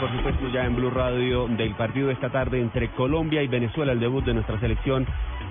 Por supuesto, ya en Blue Radio del partido de esta tarde entre Colombia y Venezuela, el debut de nuestra selección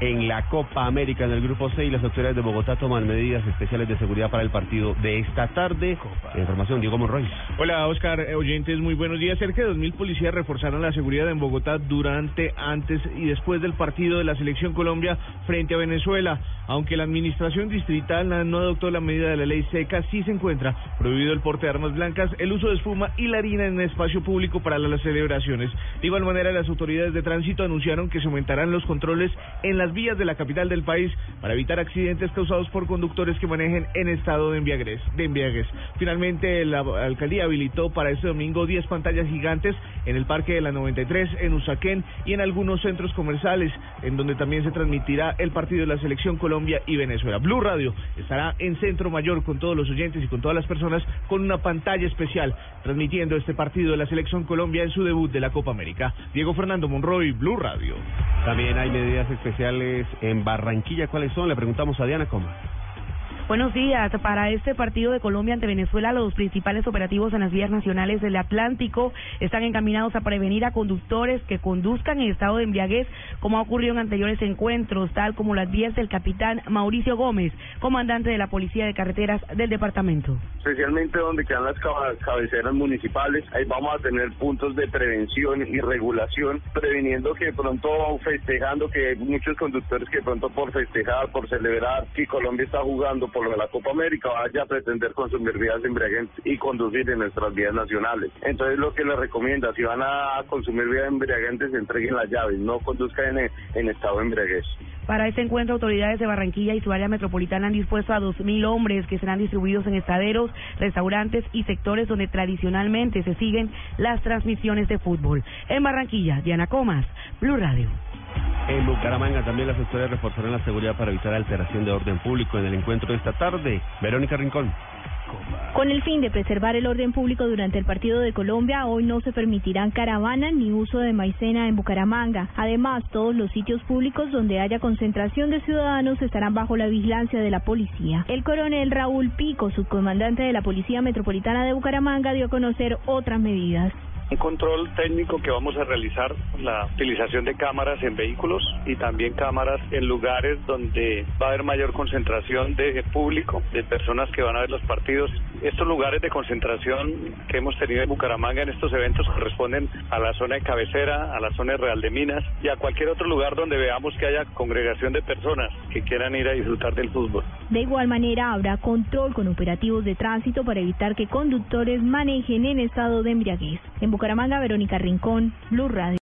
en la Copa América en el Grupo C y las autoridades de Bogotá toman medidas especiales de seguridad para el partido de esta tarde. Información, Diego Monroy. Hola Oscar, eh, oyentes, muy buenos días. Cerca de 2.000 policías reforzaron la seguridad en Bogotá durante, antes y después del partido de la Selección Colombia frente a Venezuela. Aunque la administración distrital no adoptó la medida de la ley seca, sí se encuentra prohibido el porte de armas blancas, el uso de espuma y la harina en espacio público para las celebraciones. De igual manera, las autoridades de tránsito anunciaron que se aumentarán los controles en las vías de la capital del país para evitar accidentes causados por conductores que manejen en estado de embriaguez. Finalmente, la alcaldía habilitó para este domingo 10 pantallas gigantes en el Parque de la 93, en Usaquén y en algunos centros comerciales, en donde también se transmitirá el partido de la selección Colombia y Venezuela. Blue Radio estará en Centro Mayor con todos los oyentes y con todas las personas con una pantalla especial transmitiendo este partido de la selección Colombia en su debut de la Copa América. Diego Fernando Monroy, Blue Radio. También hay medidas especiales en Barranquilla. ¿Cuáles son? Le preguntamos a Diana Coma. Buenos días. Para este partido de Colombia ante Venezuela, los principales operativos en las vías nacionales del Atlántico están encaminados a prevenir a conductores que conduzcan en estado de embriaguez, como ha ocurrido en anteriores encuentros, tal como las vías del capitán Mauricio Gómez, comandante de la Policía de Carreteras del departamento. especialmente donde quedan las cabeceras municipales. Ahí vamos a tener puntos de prevención y regulación, previniendo que pronto festejando que hay muchos conductores que pronto por festejar, por celebrar que Colombia está jugando por lo de la Copa América, vaya a pretender consumir vías embriagantes y conducir en nuestras vías nacionales. Entonces lo que les recomienda, si van a consumir vías embriagantes, entreguen las llaves, no conduzcan en, estado de. Para este encuentro, autoridades de Barranquilla y su área metropolitana han dispuesto a 2.000 hombres que serán distribuidos en estaderos, restaurantes y sectores donde tradicionalmente se siguen las transmisiones de fútbol. En Barranquilla, Diana Comas, Blue Radio. En Bucaramanga también las autoridades reforzarán la seguridad para evitar alteración de orden público en el encuentro de esta tarde. Verónica Rincón. Con el fin de preservar el orden público durante el partido de Colombia, hoy no se permitirán caravanas ni uso de maicena en Bucaramanga. Además, todos los sitios públicos donde haya concentración de ciudadanos estarán bajo la vigilancia de la policía. El coronel Raúl Pico, subcomandante de la Policía Metropolitana de Bucaramanga, dio a conocer otras medidas. Un control técnico que vamos a realizar, la utilización de cámaras en vehículos y también cámaras en lugares donde va a haber mayor concentración de público, de personas que van a ver los partidos. Estos lugares de concentración que hemos tenido en Bucaramanga en estos eventos corresponden a la zona de cabecera, a la zona de Real de Minas y a cualquier otro lugar donde veamos que haya congregación de personas que quieran ir a disfrutar del fútbol. De igual manera, habrá control con operativos de tránsito para evitar que conductores manejen en estado de embriaguez. En Bucaramanga, Verónica Rincón, Blue Radio.